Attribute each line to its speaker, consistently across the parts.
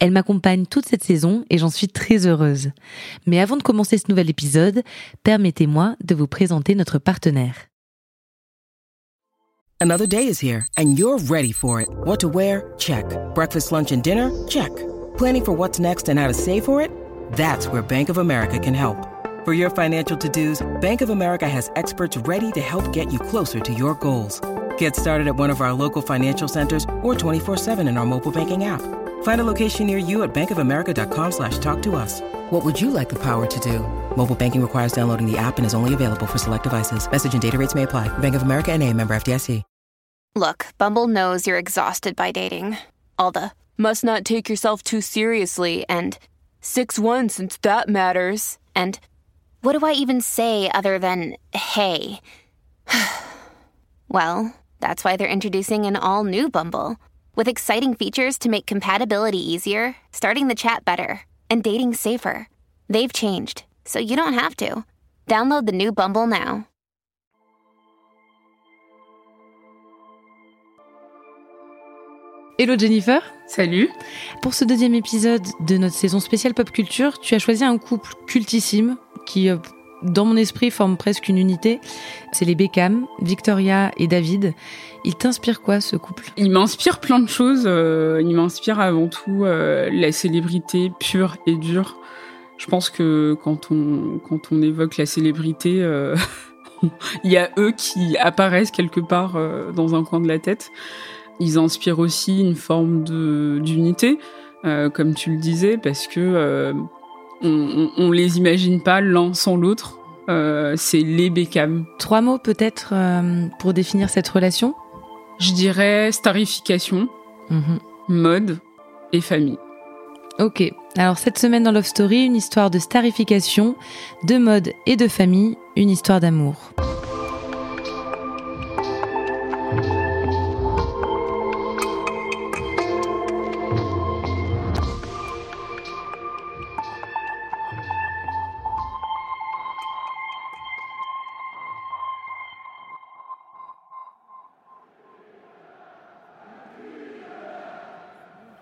Speaker 1: Elle m'accompagne toute cette saison et j'en suis très heureuse. Mais avant de commencer ce nouvel épisode, permettez-moi de vous présenter notre partenaire.
Speaker 2: Another day is here and you're ready for it. What to wear? Check. Breakfast, lunch and dinner? Check. Planning for what's next and how to save for it? That's where Bank of America can help. For your financial to-dos, Bank of America has experts ready to help get you closer to your goals. Get started at one of our local financial centers or 24-7 in our mobile banking app. Find a location near you at bankofamerica.com slash talk to us. What would you like the power to do? Mobile banking requires downloading the app and is only available for select devices. Message and data rates may apply. Bank of America and a member FDIC.
Speaker 3: Look, Bumble knows you're exhausted by dating. All the must not take yourself too seriously and 6-1 since that matters. And what do I even say other than hey? well, that's why they're introducing an all new Bumble with exciting features to make compatibility easier, starting the chat better, and dating safer. They've changed, so you don't have to. Download the new Bumble now.
Speaker 1: Hello Jennifer.
Speaker 4: Salut.
Speaker 1: Pour ce deuxième épisode de notre saison spéciale pop culture, tu as choisi un couple cultissime qui, euh, dans mon esprit, forme presque une unité. C'est les Beckham, Victoria et David. Il t'inspire quoi ce couple?
Speaker 4: Il m'inspire plein de choses. euh, il m'inspire avant tout euh, la célébrité pure et dure. Je pense que quand on, quand on évoque la célébrité, euh, il y a eux qui apparaissent quelque part dans un coin de la tête. Ils inspirent aussi une forme d'unité, comme tu le disais, parce que on, on, on les imagine pas l'un sans l'autre. Euh, c'est les Beckham.
Speaker 1: Trois mots peut-être euh, pour définir cette relation?
Speaker 4: Je dirais starification,
Speaker 1: Mhm.
Speaker 4: mode et famille.
Speaker 1: Ok, alors cette semaine dans Love Story, une histoire de starification, de mode et de famille, une histoire d'amour. «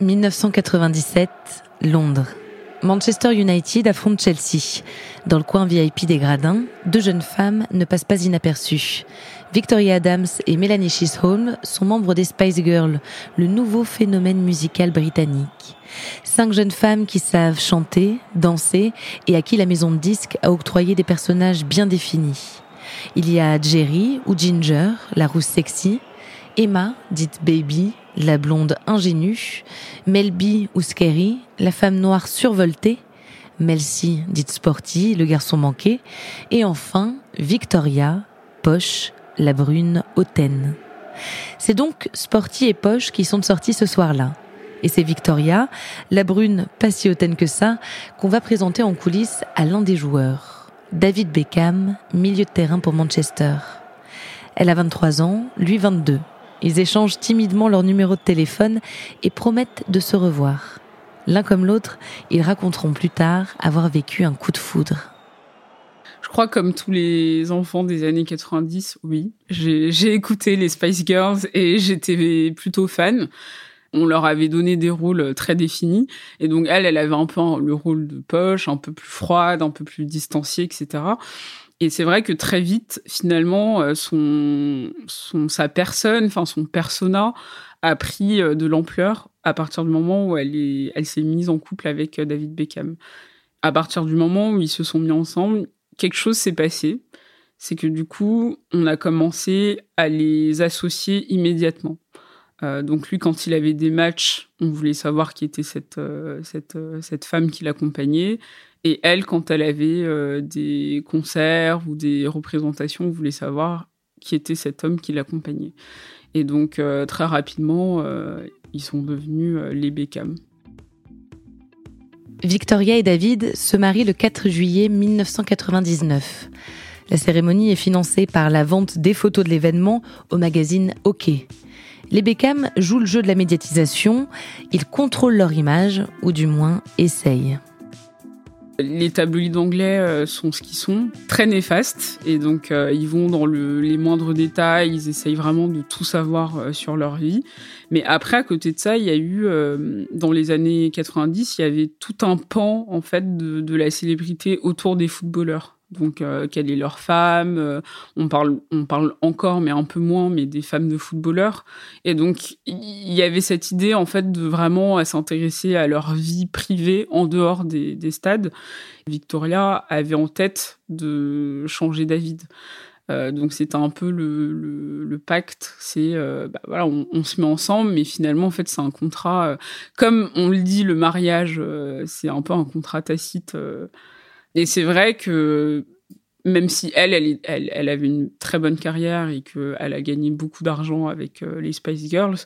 Speaker 1: 1997, Londres. Manchester United affronte Chelsea. Dans le coin VIP des gradins, deux jeunes femmes ne passent pas inaperçues. Victoria Adams et Melanie Chisholm sont membres des Spice Girls, le nouveau phénomène musical britannique. Cinq jeunes femmes qui savent chanter, danser et à qui la maison de disques a octroyé des personnages bien définis. Il y a Jerry ou Ginger, la rousse sexy, Emma, dite Baby, la blonde ingénue, Melby ou Scary, la femme noire survoltée, Melcy, dite Sporty, le garçon manqué, et enfin Victoria, Poche, la brune hautaine. C'est donc Sporty et Poche qui sont sortis ce soir-là. Et c'est Victoria, la brune pas si hautaine que ça, qu'on va présenter en coulisses à l'un des joueurs. David Beckham, milieu de terrain pour Manchester. Elle a 23 ans, lui 22. Ils échangent timidement leur numéro de téléphone et promettent de se revoir. L'un comme l'autre, ils raconteront plus tard avoir vécu un coup de foudre.
Speaker 4: Je crois comme tous les enfants des années 90, oui. J'ai écouté les Spice Girls et j'étais plutôt fan. On leur avait donné des rôles très définis. Et donc, elle, elle avait un peu le rôle de poche, un peu plus froide, un peu plus distanciée, etc. Et c'est vrai que très vite, finalement, euh, son, sa personne, enfin son persona a pris euh, de l'ampleur à partir du moment où elle elle s'est mise en couple avec euh, David Beckham. À partir du moment où ils se sont mis ensemble, quelque chose s'est passé. C'est que du coup, on a commencé à les associer immédiatement. Donc lui, quand il avait des matchs, on voulait savoir qui était cette, cette, cette femme qui l'accompagnait. Et elle, quand elle avait euh, des concerts ou des représentations, on voulait savoir qui était cet homme qui l'accompagnait. Et donc, euh, très rapidement, euh, ils sont devenus les Beckham.
Speaker 1: Victoria et David se marient le 4 juillet 1999. La cérémonie est financée par la vente des photos de l'événement au magazine OK. Les Beckham jouent le jeu de la médiatisation, ils contrôlent leur image, ou du moins essayent.
Speaker 4: Les tabloïds anglais euh, sont ce qu'ils sont, très néfastes, et donc euh, ils vont dans les moindres détails, ils essayent vraiment de tout savoir euh, sur leur vie. Mais après, à côté de ça, il y a eu, dans les années 90, il y avait tout un pan en fait de la célébrité autour des footballeurs donc euh, quelle est leur femme. Euh, on parle, on parle encore, mais un peu moins, mais des femmes de footballeurs. Et donc il y avait cette idée en fait de vraiment s'intéresser à leur vie privée en dehors des, stades. Victoria avait en tête de changer David. Euh, donc c'était un peu le, pacte, c'est bah, voilà, on, se met ensemble, mais finalement en fait c'est un contrat, comme on le dit, le mariage, c'est un peu un contrat tacite et c'est vrai que même si elle, elle, elle, avait une très bonne carrière et qu'elle a gagné beaucoup d'argent avec euh, les Spice Girls,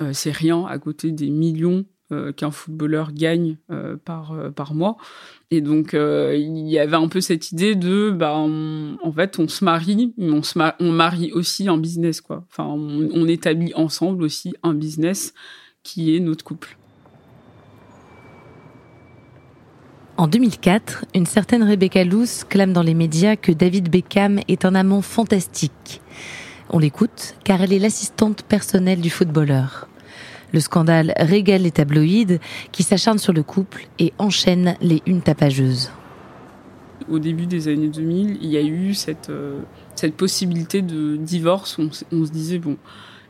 Speaker 4: euh, c'est rien à côté des millions euh, qu'un footballeur gagne par, par mois. Et donc, il y avait un peu cette idée de, bah, en fait, on se marie, mais on, se on marie aussi un business, quoi. Enfin, on établit ensemble aussi un business qui est notre couple.
Speaker 1: En 2004, une certaine Rebecca Luce clame dans les médias que David Beckham est un amant fantastique. On l'écoute car elle est l'assistante personnelle du footballeur. Le scandale régale les tabloïds qui s'acharnent sur le couple et enchaînent les unes tapageuses.
Speaker 4: Au début des années 2000, il y a eu cette, euh, possibilité de divorce. On, on se disait, bon,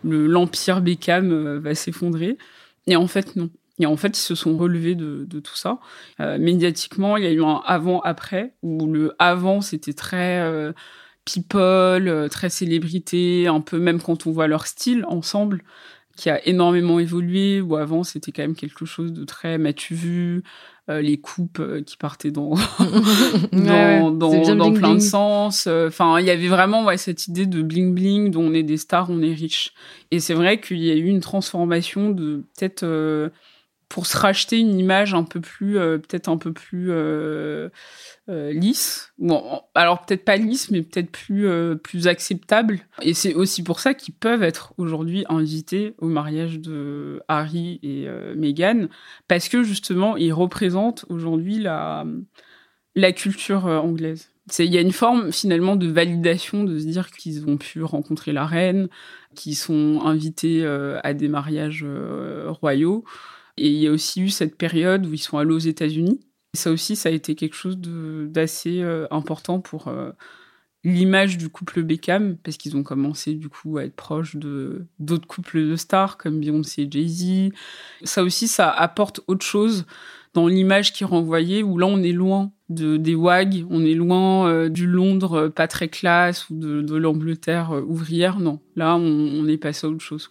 Speaker 4: l'empire Beckham euh, va s'effondrer. Et en fait, non. Et en fait, ils se sont relevés de, tout ça. Euh, médiatiquement, il y a eu un avant-après, où le avant, c'était très euh, people, euh, très célébrité, un peu même quand on voit leur style ensemble, qui a énormément évolué, où avant, c'était quand même quelque chose de très m'as-tu vu les coupes qui partaient dans dans, dans, plein de sens. Enfin il y avait vraiment ouais, cette idée de bling bling dont on est des stars on est riche et c'est vrai qu'il y a eu une transformation de peut-être pour se racheter une image un peu plus, euh, peut-être un peu plus euh, euh, lisse. Bon, alors peut-être pas lisse, mais peut-être plus, plus acceptable. Et c'est aussi pour ça qu'ils peuvent être aujourd'hui invités au mariage de Harry et Meghan, parce que justement, ils représentent aujourd'hui la, la culture anglaise. Il y a une forme finalement de validation de se dire qu'ils ont pu rencontrer la reine, qu'ils sont invités à des mariages royaux. Et il y a aussi eu cette période où ils sont allés aux États-Unis. Ça aussi, ça a été quelque chose d'assez euh, important pour euh, l'image du couple Beckham, parce qu'ils ont commencé du coup à être proches d'autres couples de stars comme Beyoncé et Jay-Z. Ça aussi, ça apporte autre chose dans l'image qui renvoyait, où là on est loin de, des WAG, on est loin euh, du Londres pas très classe ou de, l'Angleterre ouvrière. Non, là on, est passé à autre chose.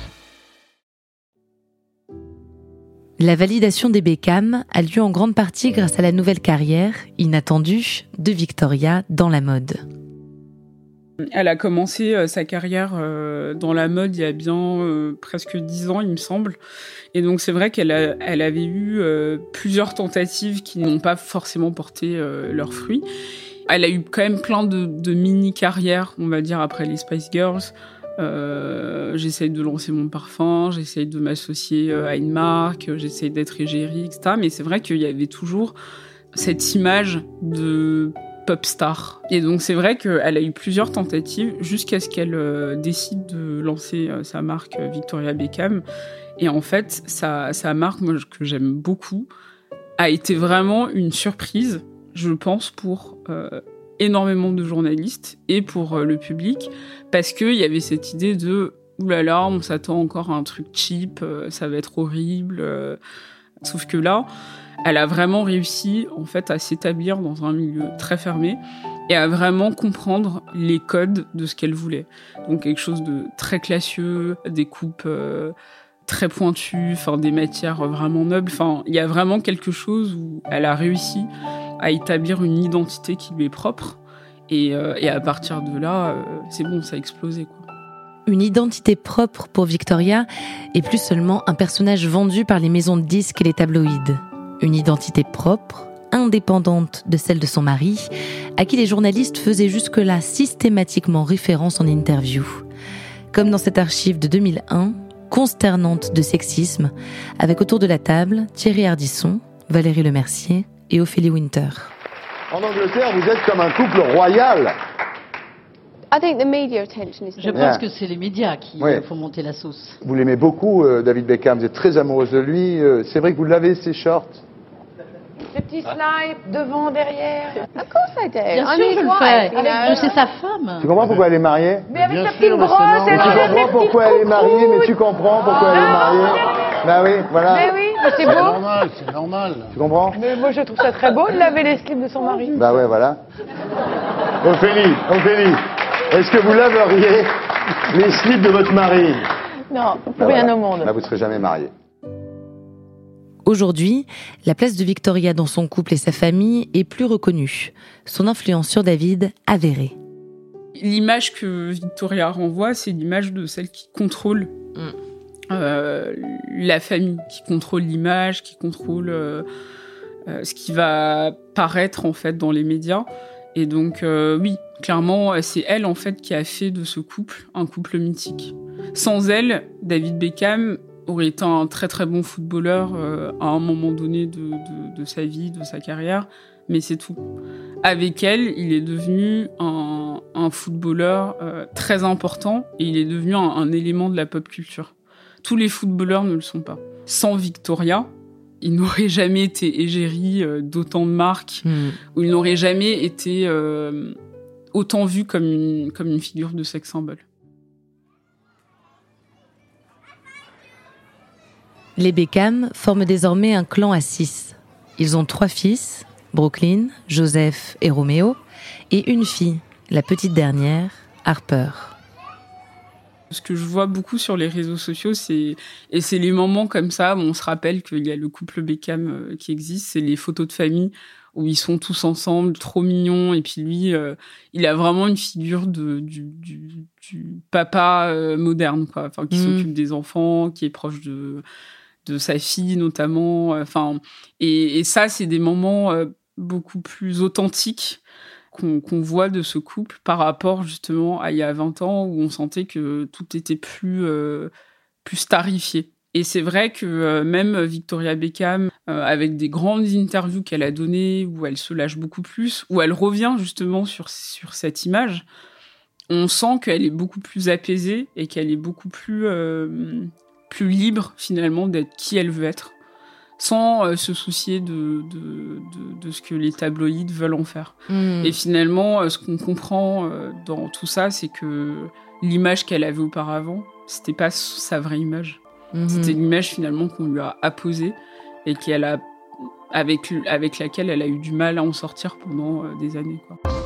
Speaker 1: La validation des Beckham a lieu en grande partie grâce à la nouvelle carrière, inattendue, de Victoria dans la mode.
Speaker 4: Elle a commencé euh, sa carrière euh, dans la mode il y a bien euh, presque dix ans, il me semble. Et donc c'est vrai qu'elle elle avait eu plusieurs tentatives qui n'ont pas forcément porté leurs fruits. Elle a eu quand même plein de, de mini-carrières, on va dire, après les Spice Girls. Euh, j'essaye de lancer mon parfum, j'essaye de m'associer euh, à une marque, j'essaye d'être égérie, etc. Mais c'est vrai qu'il y avait toujours cette image de pop star. Et donc c'est vrai qu'elle a eu plusieurs tentatives jusqu'à ce qu'elle euh, décide de lancer euh, sa marque euh, Victoria Beckham. Et en fait, sa, marque, que j'aime beaucoup, a été vraiment une surprise, je pense, pour énormément de journalistes et pour le public, parce qu'il y avait cette idée de oulala, là là, on s'attend encore à un truc cheap, ça va être horrible. Sauf que là, elle a vraiment réussi en fait à s'établir dans un milieu très fermé et à vraiment comprendre les codes de ce qu'elle voulait. Donc quelque chose de très classieux, des coupes euh, très pointues, enfin des matières vraiment nobles. Enfin, il y a vraiment quelque chose où elle a réussi à établir une identité qui lui est propre. Et, euh, à partir de là, euh, c'est bon, ça a explosé. Quoi.
Speaker 1: Une identité propre pour Victoria et plus seulement un personnage vendu par les maisons de disques et les tabloïds une identité propre, indépendante de celle de son mari, à qui les journalistes faisaient jusque-là systématiquement référence en interview. Comme dans cette archive de 2001, consternante de sexisme, avec autour de la table Thierry Ardisson, Valérie Lemercier et Ophélie Winter.
Speaker 5: En Angleterre, vous êtes comme un couple royal.
Speaker 6: Je pense que c'est les médias qui euh, font monter la sauce.
Speaker 5: Vous l'aimez beaucoup, euh, David Beckham. Vous êtes très amoureuse de lui. Euh, c'est vrai que vous l'avez, ses shorts?
Speaker 7: Les petits slides, devant, derrière.
Speaker 6: Of course I. Bien sûr, je le fais. Je sais sa femme.
Speaker 5: Tu comprends pourquoi elle est mariée?
Speaker 7: Mais avec sa petite brosse,
Speaker 5: elle Tu comprends pourquoi elle est mariée, mais tu comprends pourquoi elle est mariée Bah oui, voilà.
Speaker 7: Mais oui, c'est beau.
Speaker 8: C'est normal, c'est normal.
Speaker 5: Tu comprends
Speaker 7: Mais moi, je trouve ça très beau de laver les slips de son mari.
Speaker 5: Bah ouais, voilà. Ophélie, Ophélie, est-ce que vous laveriez les slips de votre mari?
Speaker 7: Non, pour bah rien au monde.
Speaker 5: Bah vous ne serez jamais mariée.
Speaker 1: Aujourd'hui, la place de Victoria dans son couple et sa famille est plus reconnue. Son influence sur David avérée.
Speaker 4: L'image que Victoria renvoie, c'est l'image de celle qui contrôle mm. Euh, la famille, qui contrôle l'image, qui contrôle euh, euh, ce qui va paraître en fait dans les médias. Et donc oui, clairement, c'est elle en fait qui a fait de ce couple un couple mythique. Sans elle, David Beckham aurait été un très très bon footballeur euh, à un moment donné de, de, sa vie, de sa carrière, mais c'est tout. Avec elle, il est devenu un, un footballeur euh, très important et il est devenu un, élément de la pop culture. Tous les footballeurs ne le sont pas. Sans Victoria, il n'aurait jamais été égérie euh, d'autant de marques, hmm. ou il n'aurait jamais été autant vu comme une, comme une figure de sex symbole.
Speaker 1: Les Beckham forment désormais un clan à six. Ils ont trois fils, Brooklyn, Joseph et Roméo, et une fille, la petite dernière, Harper.
Speaker 4: Ce que je vois beaucoup sur les réseaux sociaux, c'est et c'est les moments comme ça où on se rappelle qu'il y a le couple Beckham euh, qui existe, c'est les photos de famille où ils sont tous ensemble, trop mignons, et puis lui, euh, il a vraiment une figure de du, papa euh, moderne, quoi, enfin qui mmh. s'occupe des enfants, qui est proche de de sa fille notamment. Enfin, et, ça, c'est des moments euh, beaucoup plus authentiques qu'on voit de ce couple par rapport justement à il y a 20 ans où on sentait que tout était plus, euh, plus starifié. Et c'est vrai que même Victoria Beckham, avec des grandes interviews qu'elle a données, où elle se lâche beaucoup plus, où elle revient justement sur, sur cette image, on sent qu'elle est beaucoup plus apaisée et qu'elle est beaucoup plus plus libre finalement d'être qui elle veut être, sans euh, se soucier de, de, ce que les tabloïds veulent en faire. Hmm. Et finalement, euh, ce qu'on comprend euh, dans tout ça, c'est que l'image qu'elle avait auparavant, c'était pas sa vraie image. Hmm. C'était l'image finalement qu'on lui a apposée et qu'elle a, avec, avec laquelle elle a eu du mal à en sortir pendant des années. Quoi.